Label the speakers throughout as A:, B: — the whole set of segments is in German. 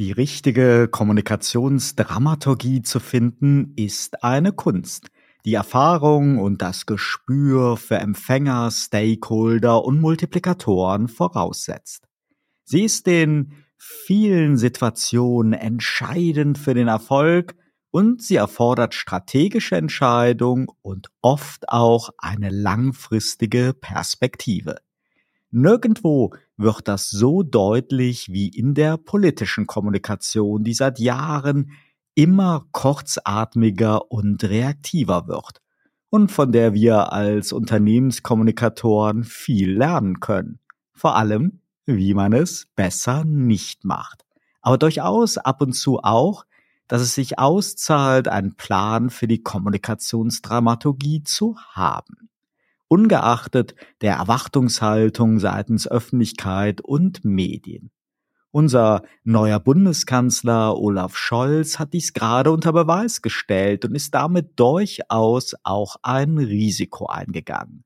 A: Die richtige Kommunikationsdramaturgie zu finden, ist eine Kunst, die Erfahrung und das Gespür für Empfänger, Stakeholder und Multiplikatoren voraussetzt. Sie ist in vielen Situationen entscheidend für den Erfolg und sie erfordert strategische Entscheidung und oft auch eine langfristige Perspektive. Nirgendwo wird das so deutlich wie in der politischen Kommunikation, die seit Jahren immer kurzatmiger und reaktiver wird und von der wir als Unternehmenskommunikatoren viel lernen können. Vor allem, wie man es besser nicht macht. Aber durchaus ab und zu auch, dass es sich auszahlt, einen Plan für die Kommunikationsdramaturgie zu haben ungeachtet der Erwartungshaltung seitens Öffentlichkeit und Medien. Unser neuer Bundeskanzler Olaf Scholz hat dies gerade unter Beweis gestellt und ist damit durchaus auch ein Risiko eingegangen.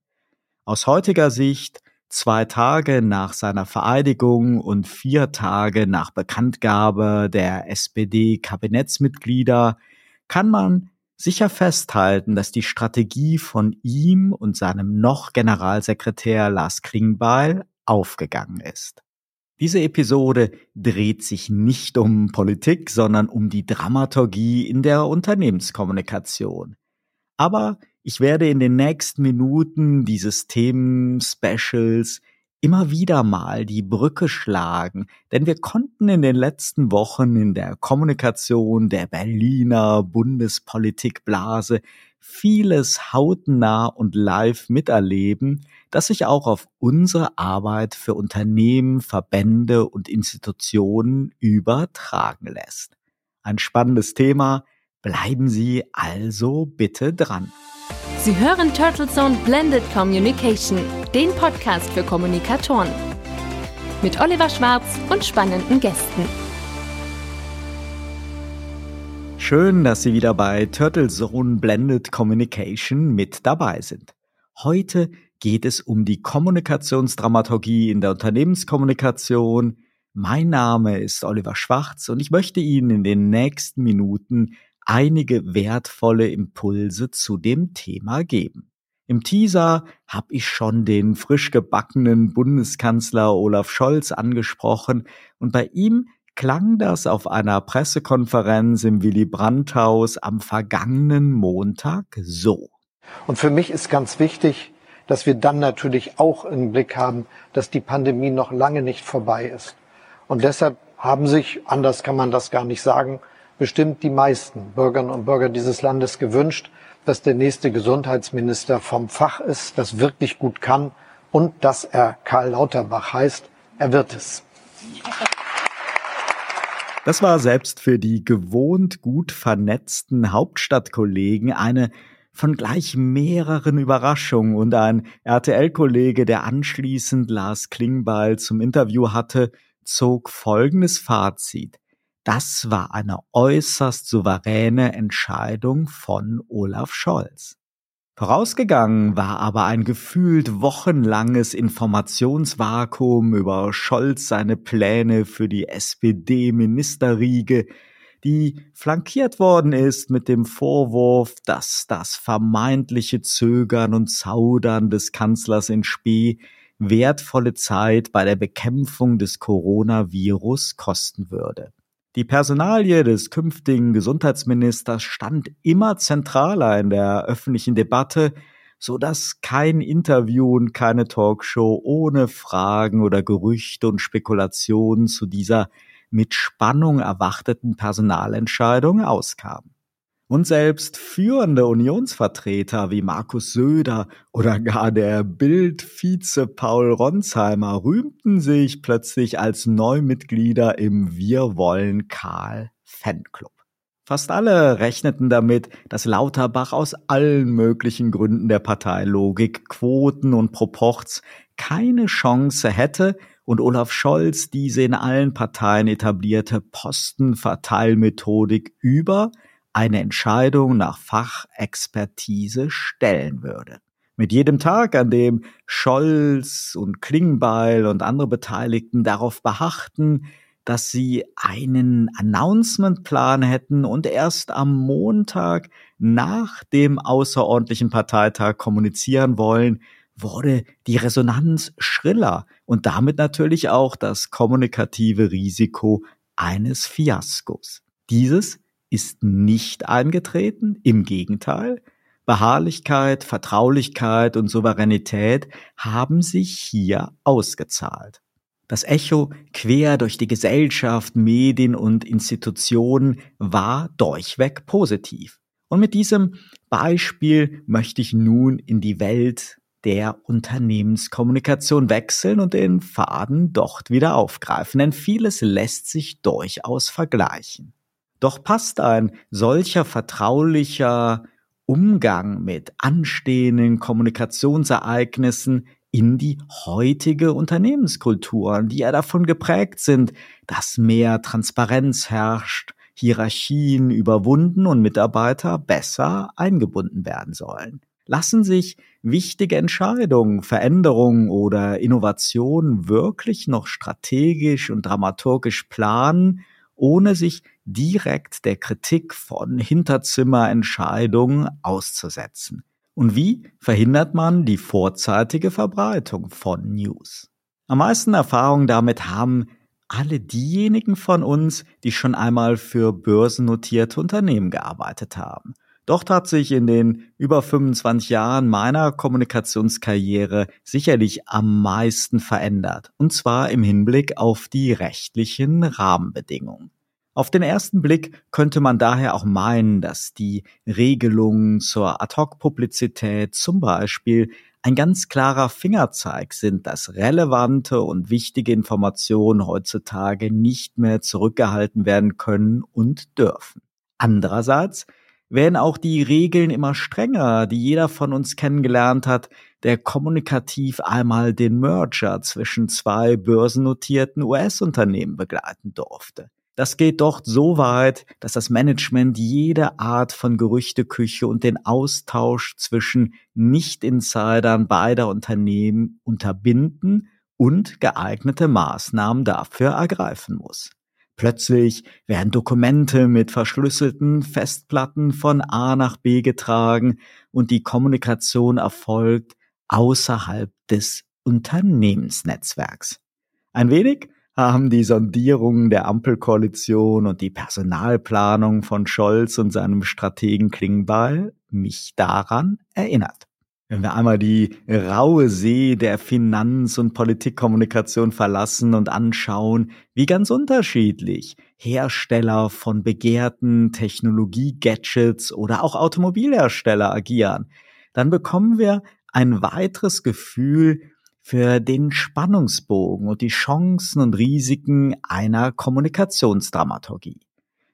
A: Aus heutiger Sicht, zwei Tage nach seiner Vereidigung und vier Tage nach Bekanntgabe der SPD-Kabinettsmitglieder, kann man sicher festhalten, dass die Strategie von ihm und seinem noch Generalsekretär Lars Klingbeil aufgegangen ist. Diese Episode dreht sich nicht um Politik, sondern um die Dramaturgie in der Unternehmenskommunikation. Aber ich werde in den nächsten Minuten dieses Themen-Specials immer wieder mal die Brücke schlagen, denn wir konnten in den letzten Wochen in der Kommunikation der Berliner Bundespolitikblase vieles hautnah und live miterleben, das sich auch auf unsere Arbeit für Unternehmen, Verbände und Institutionen übertragen lässt. Ein spannendes Thema, bleiben Sie also bitte dran.
B: Sie hören Turtle Zone Blended Communication, den Podcast für Kommunikatoren. Mit Oliver Schwarz und spannenden Gästen.
A: Schön, dass Sie wieder bei Turtle Zone Blended Communication mit dabei sind. Heute geht es um die Kommunikationsdramaturgie in der Unternehmenskommunikation. Mein Name ist Oliver Schwarz und ich möchte Ihnen in den nächsten Minuten einige wertvolle Impulse zu dem Thema geben. Im Teaser habe ich schon den frisch gebackenen Bundeskanzler Olaf Scholz angesprochen und bei ihm klang das auf einer Pressekonferenz im Willy Brandt Haus am vergangenen Montag so.
C: Und für mich ist ganz wichtig, dass wir dann natürlich auch im Blick haben, dass die Pandemie noch lange nicht vorbei ist. Und deshalb haben sich, anders kann man das gar nicht sagen, bestimmt die meisten Bürgerinnen und Bürger dieses Landes gewünscht, dass der nächste Gesundheitsminister vom Fach ist, das wirklich gut kann und dass er Karl Lauterbach heißt. Er wird es.
A: Das war selbst für die gewohnt gut vernetzten Hauptstadtkollegen eine von gleich mehreren Überraschungen und ein RTL-Kollege, der anschließend Lars Klingbeil zum Interview hatte, zog folgendes Fazit. Das war eine äußerst souveräne Entscheidung von Olaf Scholz. Vorausgegangen war aber ein gefühlt wochenlanges Informationsvakuum über Scholz seine Pläne für die SPD-Ministerriege, die flankiert worden ist mit dem Vorwurf, dass das vermeintliche Zögern und Zaudern des Kanzlers in Spee wertvolle Zeit bei der Bekämpfung des Coronavirus kosten würde. Die Personalie des künftigen Gesundheitsministers stand immer zentraler in der öffentlichen Debatte, so dass kein Interview und keine Talkshow ohne Fragen oder Gerüchte und Spekulationen zu dieser mit Spannung erwarteten Personalentscheidung auskam. Und selbst führende Unionsvertreter wie Markus Söder oder gar der Bild-Vize Paul Ronsheimer rühmten sich plötzlich als Neumitglieder im Wir wollen Karl Fanclub. Fast alle rechneten damit, dass Lauterbach aus allen möglichen Gründen der Parteilogik, Quoten und Proports keine Chance hätte und Olaf Scholz diese in allen Parteien etablierte Postenverteilmethodik über eine Entscheidung nach Fachexpertise stellen würde. Mit jedem Tag, an dem Scholz und Klingbeil und andere Beteiligten darauf beharrten, dass sie einen Announcementplan hätten und erst am Montag nach dem außerordentlichen Parteitag kommunizieren wollen, wurde die Resonanz schriller und damit natürlich auch das kommunikative Risiko eines Fiaskos. Dieses ist nicht eingetreten, im Gegenteil. Beharrlichkeit, Vertraulichkeit und Souveränität haben sich hier ausgezahlt. Das Echo quer durch die Gesellschaft, Medien und Institutionen war durchweg positiv. Und mit diesem Beispiel möchte ich nun in die Welt der Unternehmenskommunikation wechseln und den Faden dort wieder aufgreifen, denn vieles lässt sich durchaus vergleichen. Doch passt ein solcher vertraulicher Umgang mit anstehenden Kommunikationsereignissen in die heutige Unternehmenskultur, die ja davon geprägt sind, dass mehr Transparenz herrscht, Hierarchien überwunden und Mitarbeiter besser eingebunden werden sollen. Lassen sich wichtige Entscheidungen, Veränderungen oder Innovationen wirklich noch strategisch und dramaturgisch planen, ohne sich direkt der Kritik von Hinterzimmerentscheidungen auszusetzen. Und wie verhindert man die vorzeitige Verbreitung von News? Am meisten Erfahrung damit haben alle diejenigen von uns, die schon einmal für börsennotierte Unternehmen gearbeitet haben. Dort hat sich in den über 25 Jahren meiner Kommunikationskarriere sicherlich am meisten verändert, und zwar im Hinblick auf die rechtlichen Rahmenbedingungen. Auf den ersten Blick könnte man daher auch meinen, dass die Regelungen zur Ad-Hoc-Publizität zum Beispiel ein ganz klarer Fingerzeig sind, dass relevante und wichtige Informationen heutzutage nicht mehr zurückgehalten werden können und dürfen. Andererseits werden auch die Regeln immer strenger, die jeder von uns kennengelernt hat, der kommunikativ einmal den Merger zwischen zwei börsennotierten US-Unternehmen begleiten durfte. Das geht dort so weit, dass das Management jede Art von Gerüchteküche und den Austausch zwischen Nicht-Insidern beider Unternehmen unterbinden und geeignete Maßnahmen dafür ergreifen muss. Plötzlich werden Dokumente mit verschlüsselten Festplatten von A nach B getragen und die Kommunikation erfolgt außerhalb des Unternehmensnetzwerks. Ein wenig haben die Sondierungen der Ampelkoalition und die Personalplanung von Scholz und seinem Strategen Klingbeil mich daran erinnert. Wenn wir einmal die raue See der Finanz- und Politikkommunikation verlassen und anschauen, wie ganz unterschiedlich Hersteller von begehrten Technologie-Gadgets oder auch Automobilhersteller agieren, dann bekommen wir ein weiteres Gefühl für den Spannungsbogen und die Chancen und Risiken einer Kommunikationsdramaturgie.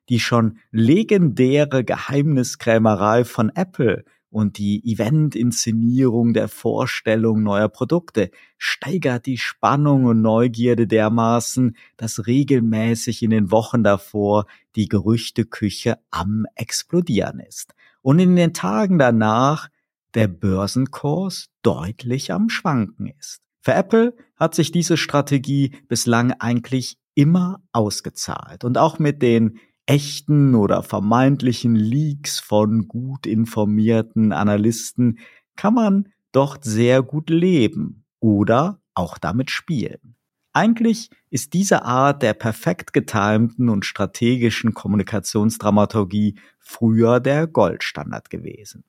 A: Die schon legendäre Geheimniskrämerei von Apple und die Event-Inszenierung der Vorstellung neuer Produkte steigert die Spannung und Neugierde dermaßen, dass regelmäßig in den Wochen davor die Gerüchteküche am explodieren ist und in den Tagen danach der Börsenkurs deutlich am Schwanken ist. Für Apple hat sich diese Strategie bislang eigentlich immer ausgezahlt und auch mit den echten oder vermeintlichen Leaks von gut informierten Analysten kann man dort sehr gut leben oder auch damit spielen. Eigentlich ist diese Art der perfekt getimten und strategischen Kommunikationsdramaturgie früher der Goldstandard gewesen.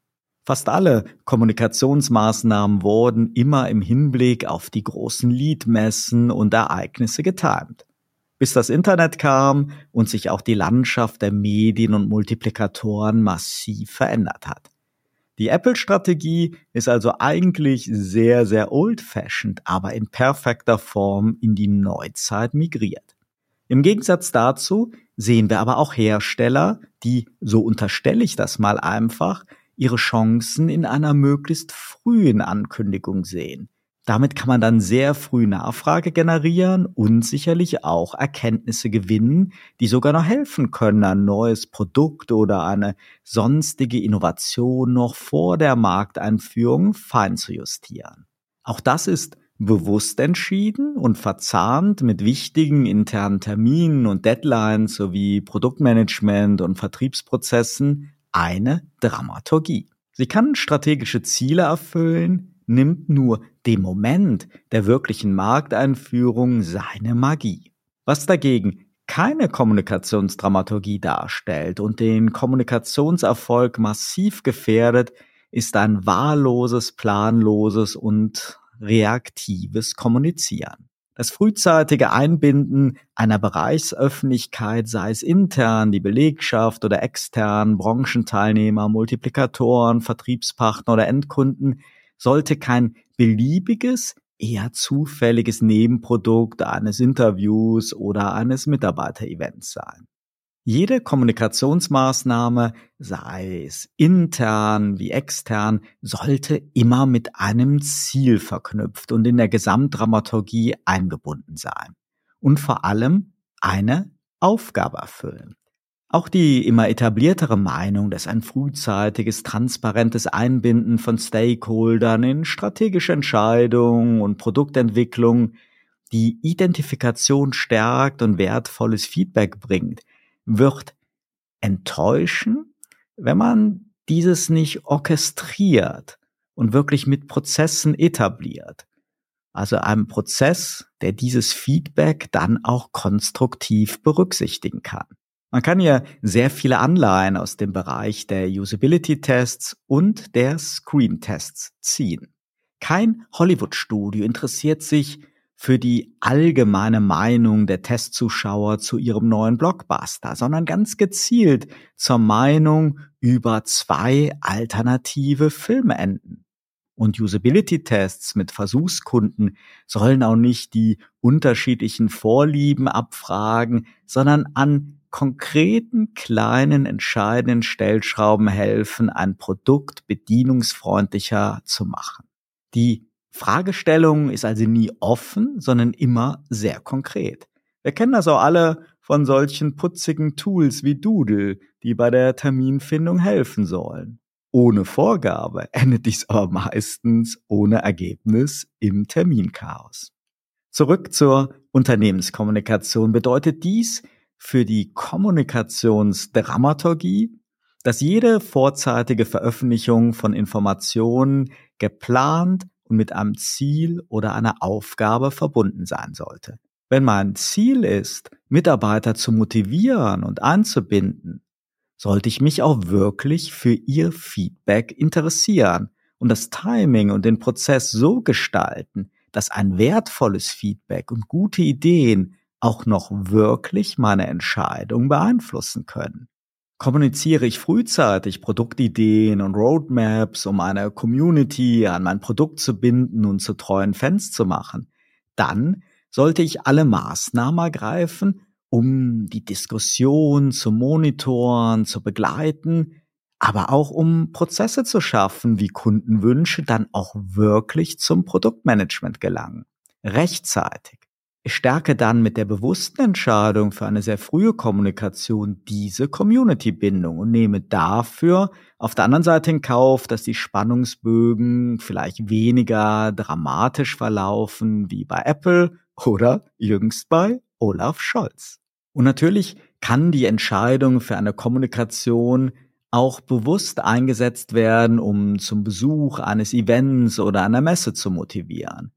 A: Fast alle Kommunikationsmaßnahmen wurden immer im Hinblick auf die großen Leadmessen und Ereignisse getimt bis das Internet kam und sich auch die Landschaft der Medien und Multiplikatoren massiv verändert hat. Die Apple-Strategie ist also eigentlich sehr, sehr old-fashioned, aber in perfekter Form in die Neuzeit migriert. Im Gegensatz dazu sehen wir aber auch Hersteller, die, so unterstelle ich das mal einfach, ihre Chancen in einer möglichst frühen Ankündigung sehen. Damit kann man dann sehr früh Nachfrage generieren und sicherlich auch Erkenntnisse gewinnen, die sogar noch helfen können, ein neues Produkt oder eine sonstige Innovation noch vor der Markteinführung fein zu justieren. Auch das ist bewusst entschieden und verzahnt mit wichtigen internen Terminen und Deadlines sowie Produktmanagement und Vertriebsprozessen eine Dramaturgie. Sie kann strategische Ziele erfüllen, nimmt nur dem Moment der wirklichen Markteinführung seine Magie. Was dagegen keine Kommunikationsdramaturgie darstellt und den Kommunikationserfolg massiv gefährdet, ist ein wahlloses, planloses und reaktives Kommunizieren. Das frühzeitige Einbinden einer Bereichsöffentlichkeit, sei es intern die Belegschaft oder extern Branchenteilnehmer, Multiplikatoren, Vertriebspartner oder Endkunden, sollte kein beliebiges, eher zufälliges Nebenprodukt eines Interviews oder eines Mitarbeiterevents sein. Jede Kommunikationsmaßnahme, sei es intern wie extern, sollte immer mit einem Ziel verknüpft und in der Gesamtdramaturgie eingebunden sein. Und vor allem eine Aufgabe erfüllen. Auch die immer etabliertere Meinung, dass ein frühzeitiges, transparentes Einbinden von Stakeholdern in strategische Entscheidungen und Produktentwicklung die Identifikation stärkt und wertvolles Feedback bringt, wird enttäuschen, wenn man dieses nicht orchestriert und wirklich mit Prozessen etabliert. Also einem Prozess, der dieses Feedback dann auch konstruktiv berücksichtigen kann. Man kann hier sehr viele Anleihen aus dem Bereich der Usability-Tests und der Screen-Tests ziehen. Kein Hollywood-Studio interessiert sich für die allgemeine Meinung der Testzuschauer zu ihrem neuen Blockbuster, sondern ganz gezielt zur Meinung über zwei alternative Filmenden. Und Usability-Tests mit Versuchskunden sollen auch nicht die unterschiedlichen Vorlieben abfragen, sondern an konkreten, kleinen, entscheidenden Stellschrauben helfen, ein Produkt bedienungsfreundlicher zu machen. Die Fragestellung ist also nie offen, sondern immer sehr konkret. Wir kennen das auch alle von solchen putzigen Tools wie Doodle, die bei der Terminfindung helfen sollen. Ohne Vorgabe endet dies aber meistens ohne Ergebnis im Terminchaos. Zurück zur Unternehmenskommunikation bedeutet dies für die Kommunikationsdramaturgie, dass jede vorzeitige Veröffentlichung von Informationen geplant und mit einem Ziel oder einer Aufgabe verbunden sein sollte. Wenn mein Ziel ist, Mitarbeiter zu motivieren und anzubinden, sollte ich mich auch wirklich für ihr Feedback interessieren und das Timing und den Prozess so gestalten, dass ein wertvolles Feedback und gute Ideen auch noch wirklich meine Entscheidung beeinflussen können. Kommuniziere ich frühzeitig Produktideen und Roadmaps, um eine Community an mein Produkt zu binden und zu treuen Fans zu machen, dann sollte ich alle Maßnahmen ergreifen, um die Diskussion zu monitoren, zu begleiten, aber auch um Prozesse zu schaffen, wie Kundenwünsche dann auch wirklich zum Produktmanagement gelangen. Rechtzeitig stärke dann mit der bewussten Entscheidung für eine sehr frühe Kommunikation diese Community-Bindung und nehme dafür auf der anderen Seite in Kauf, dass die Spannungsbögen vielleicht weniger dramatisch verlaufen wie bei Apple oder jüngst bei Olaf Scholz. Und natürlich kann die Entscheidung für eine Kommunikation auch bewusst eingesetzt werden, um zum Besuch eines Events oder einer Messe zu motivieren.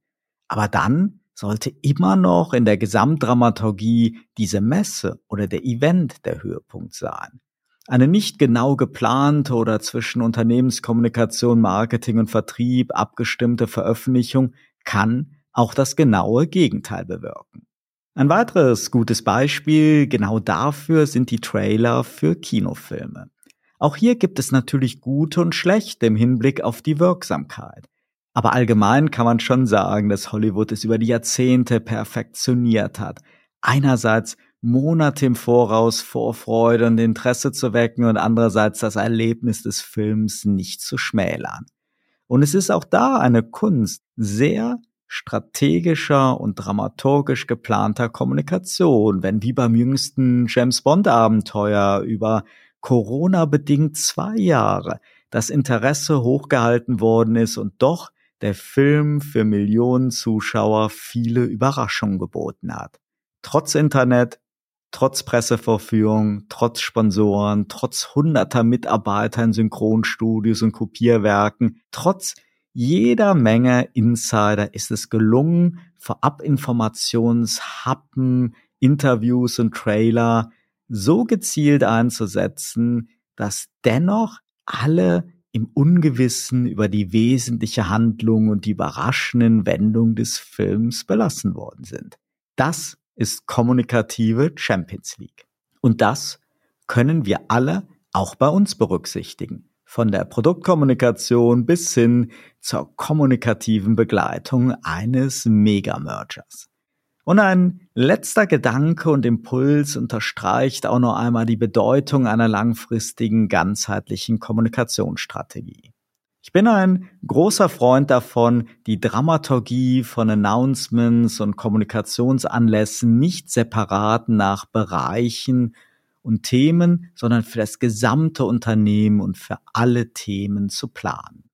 A: Aber dann sollte immer noch in der Gesamtdramaturgie diese Messe oder der Event der Höhepunkt sein. Eine nicht genau geplante oder zwischen Unternehmenskommunikation, Marketing und Vertrieb abgestimmte Veröffentlichung kann auch das genaue Gegenteil bewirken. Ein weiteres gutes Beispiel genau dafür sind die Trailer für Kinofilme. Auch hier gibt es natürlich gute und schlechte im Hinblick auf die Wirksamkeit. Aber allgemein kann man schon sagen, dass Hollywood es über die Jahrzehnte perfektioniert hat. Einerseits Monate im Voraus Vorfreude und Interesse zu wecken und andererseits das Erlebnis des Films nicht zu schmälern. Und es ist auch da eine Kunst sehr strategischer und dramaturgisch geplanter Kommunikation, wenn wie beim jüngsten James Bond Abenteuer über Corona bedingt zwei Jahre das Interesse hochgehalten worden ist und doch der Film für Millionen Zuschauer viele Überraschungen geboten hat. Trotz Internet, trotz Pressevorführung, trotz Sponsoren, trotz hunderter Mitarbeiter in Synchronstudios und Kopierwerken, trotz jeder Menge Insider ist es gelungen, Vorabinformationshappen, Interviews und Trailer so gezielt einzusetzen, dass dennoch alle im Ungewissen über die wesentliche Handlung und die überraschenden Wendungen des Films belassen worden sind. Das ist kommunikative Champions League. Und das können wir alle auch bei uns berücksichtigen. Von der Produktkommunikation bis hin zur kommunikativen Begleitung eines Mega-Mergers. Und ein letzter Gedanke und Impuls unterstreicht auch noch einmal die Bedeutung einer langfristigen, ganzheitlichen Kommunikationsstrategie. Ich bin ein großer Freund davon, die Dramaturgie von Announcements und Kommunikationsanlässen nicht separat nach Bereichen und Themen, sondern für das gesamte Unternehmen und für alle Themen zu planen.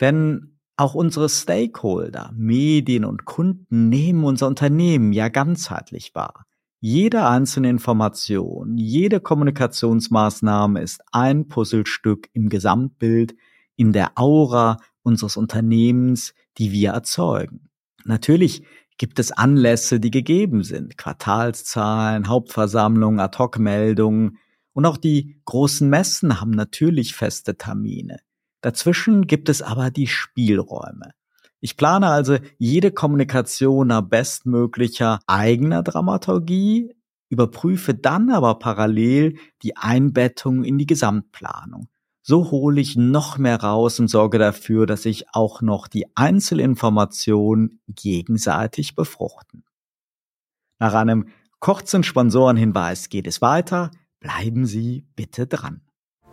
A: Denn auch unsere Stakeholder, Medien und Kunden nehmen unser Unternehmen ja ganzheitlich wahr. Jede einzelne Information, jede Kommunikationsmaßnahme ist ein Puzzlestück im Gesamtbild, in der Aura unseres Unternehmens, die wir erzeugen. Natürlich gibt es Anlässe, die gegeben sind, Quartalszahlen, Hauptversammlungen, Ad-hoc-Meldungen und auch die großen Messen haben natürlich feste Termine. Dazwischen gibt es aber die Spielräume. Ich plane also jede Kommunikation nach bestmöglicher eigener Dramaturgie, überprüfe dann aber parallel die Einbettung in die Gesamtplanung. So hole ich noch mehr raus und sorge dafür, dass sich auch noch die Einzelinformationen gegenseitig befruchten. Nach einem kurzen Sponsorenhinweis geht es weiter. Bleiben Sie bitte dran.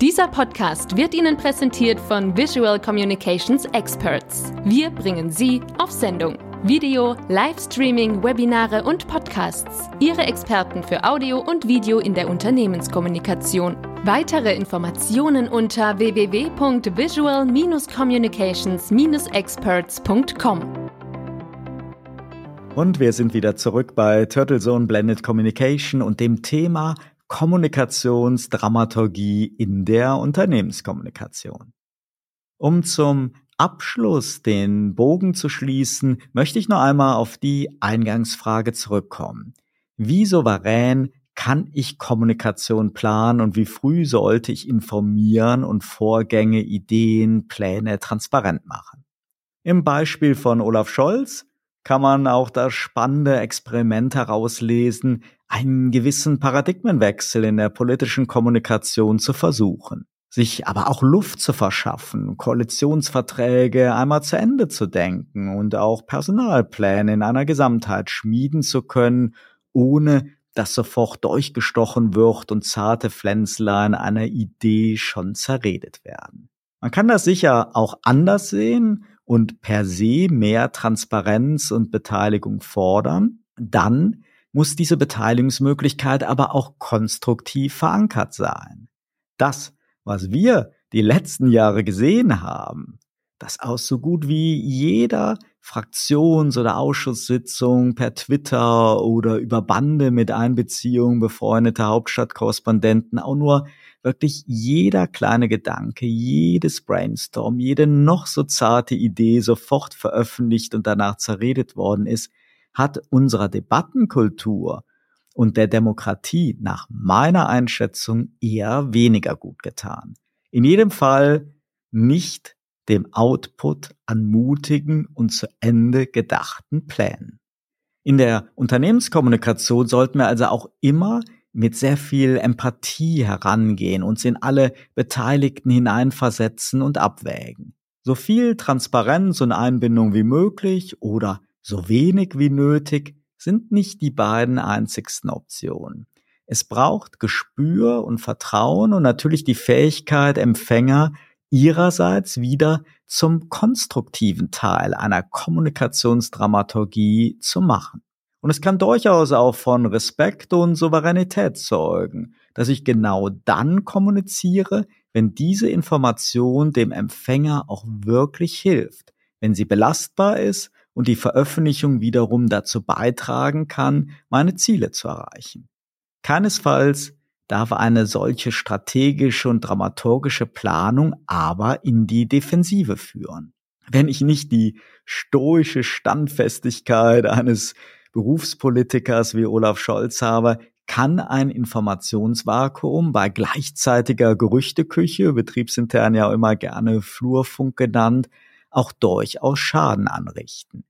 B: Dieser Podcast wird Ihnen präsentiert von Visual Communications Experts. Wir bringen Sie auf Sendung. Video, Livestreaming, Webinare und Podcasts. Ihre Experten für Audio und Video in der Unternehmenskommunikation. Weitere Informationen unter www.visual-communications-experts.com.
A: Und wir sind wieder zurück bei Turtle Zone Blended Communication und dem Thema Kommunikationsdramaturgie in der Unternehmenskommunikation. Um zum Abschluss den Bogen zu schließen, möchte ich noch einmal auf die Eingangsfrage zurückkommen. Wie souverän kann ich Kommunikation planen und wie früh sollte ich informieren und Vorgänge, Ideen, Pläne transparent machen? Im Beispiel von Olaf Scholz kann man auch das spannende Experiment herauslesen, einen gewissen Paradigmenwechsel in der politischen Kommunikation zu versuchen, sich aber auch Luft zu verschaffen, Koalitionsverträge einmal zu Ende zu denken und auch Personalpläne in einer Gesamtheit schmieden zu können, ohne dass sofort durchgestochen wird und zarte Pflänzlein einer Idee schon zerredet werden. Man kann das sicher auch anders sehen und per se mehr Transparenz und Beteiligung fordern, dann muss diese Beteiligungsmöglichkeit aber auch konstruktiv verankert sein. Das, was wir die letzten Jahre gesehen haben, dass aus so gut wie jeder Fraktions- oder Ausschusssitzung per Twitter oder über Bande mit Einbeziehung befreundeter Hauptstadtkorrespondenten auch nur wirklich jeder kleine Gedanke, jedes Brainstorm, jede noch so zarte Idee sofort veröffentlicht und danach zerredet worden ist, hat unserer Debattenkultur und der Demokratie nach meiner Einschätzung eher weniger gut getan. In jedem Fall nicht dem Output an mutigen und zu Ende gedachten Plänen. In der Unternehmenskommunikation sollten wir also auch immer mit sehr viel Empathie herangehen, uns in alle Beteiligten hineinversetzen und abwägen. So viel Transparenz und Einbindung wie möglich oder so wenig wie nötig sind nicht die beiden einzigsten Optionen. Es braucht Gespür und Vertrauen und natürlich die Fähigkeit, Empfänger ihrerseits wieder zum konstruktiven Teil einer Kommunikationsdramaturgie zu machen. Und es kann durchaus auch von Respekt und Souveränität zeugen, dass ich genau dann kommuniziere, wenn diese Information dem Empfänger auch wirklich hilft, wenn sie belastbar ist und die Veröffentlichung wiederum dazu beitragen kann, meine Ziele zu erreichen. Keinesfalls darf eine solche strategische und dramaturgische Planung aber in die Defensive führen. Wenn ich nicht die stoische Standfestigkeit eines Berufspolitikers wie Olaf Scholz habe, kann ein Informationsvakuum bei gleichzeitiger Gerüchteküche, betriebsintern ja immer gerne Flurfunk genannt, auch durchaus Schaden anrichten.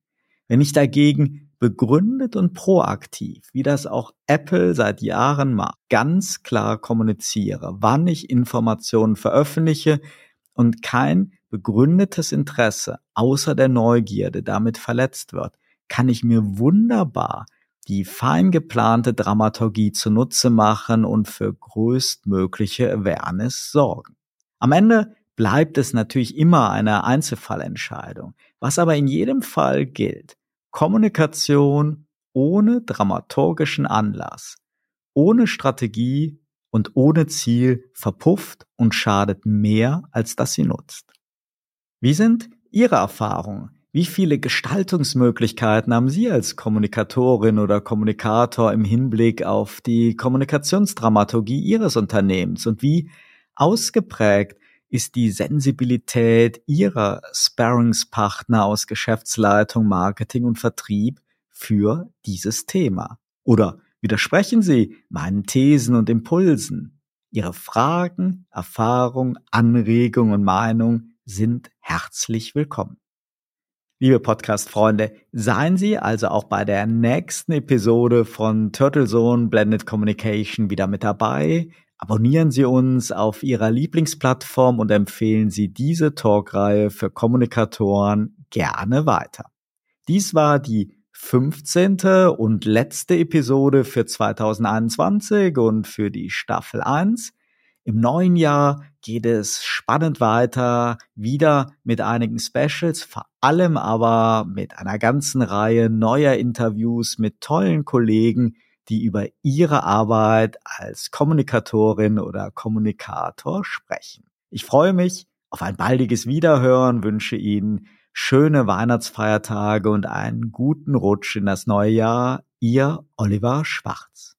A: Wenn ich dagegen begründet und proaktiv, wie das auch Apple seit Jahren macht, ganz klar kommuniziere, wann ich Informationen veröffentliche und kein begründetes Interesse außer der Neugierde damit verletzt wird, kann ich mir wunderbar die fein geplante Dramaturgie zunutze machen und für größtmögliche Awareness sorgen. Am Ende bleibt es natürlich immer eine Einzelfallentscheidung. Was aber in jedem Fall gilt, Kommunikation ohne dramaturgischen Anlass, ohne Strategie und ohne Ziel verpufft und schadet mehr, als dass sie nutzt. Wie sind Ihre Erfahrungen? Wie viele Gestaltungsmöglichkeiten haben Sie als Kommunikatorin oder Kommunikator im Hinblick auf die Kommunikationsdramaturgie Ihres Unternehmens? Und wie ausgeprägt ist die Sensibilität Ihrer Sparringspartner aus Geschäftsleitung, Marketing und Vertrieb für dieses Thema? Oder widersprechen Sie meinen Thesen und Impulsen? Ihre Fragen, Erfahrungen, Anregungen und Meinungen sind herzlich willkommen. Liebe Podcast-Freunde, seien Sie also auch bei der nächsten Episode von Turtle Zone Blended Communication wieder mit dabei. Abonnieren Sie uns auf Ihrer Lieblingsplattform und empfehlen Sie diese Talkreihe für Kommunikatoren gerne weiter. Dies war die 15. und letzte Episode für 2021 und für die Staffel 1. Im neuen Jahr geht es spannend weiter, wieder mit einigen Specials, vor allem aber mit einer ganzen Reihe neuer Interviews mit tollen Kollegen, die über ihre Arbeit als Kommunikatorin oder Kommunikator sprechen. Ich freue mich auf ein baldiges Wiederhören, wünsche Ihnen schöne Weihnachtsfeiertage und einen guten Rutsch in das neue Jahr. Ihr Oliver Schwarz.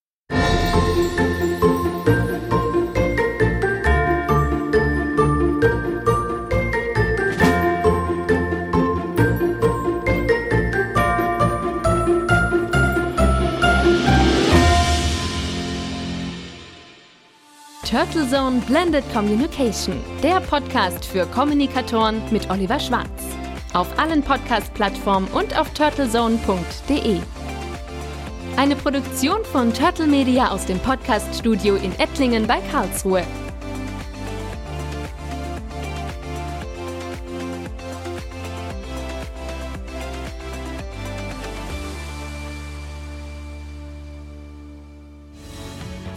B: Turtle Zone Blended Communication, der Podcast für Kommunikatoren mit Oliver Schwarz. Auf allen Podcast-Plattformen und auf turtlezone.de. Eine Produktion von Turtle Media aus dem Podcast-Studio in Ettlingen bei Karlsruhe.